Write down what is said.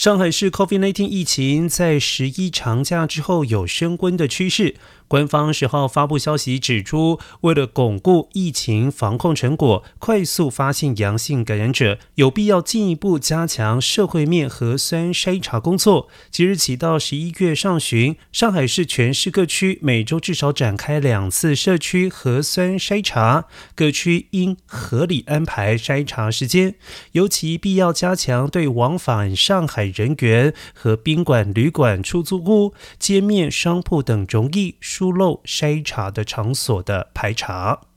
上海市 COVID-19 疫情在十一长假之后有升温的趋势。官方十号发布消息指出，为了巩固疫情防控成果，快速发现阳性感染者，有必要进一步加强社会面核酸筛查工作。即日起到十一月上旬，上海市全市各区每周至少展开两次社区核酸筛查，各区应合理安排筛查时间，尤其必要加强对往返上海人员和宾馆、旅馆、出租屋、街面商铺等容易。疏漏筛查的场所的排查。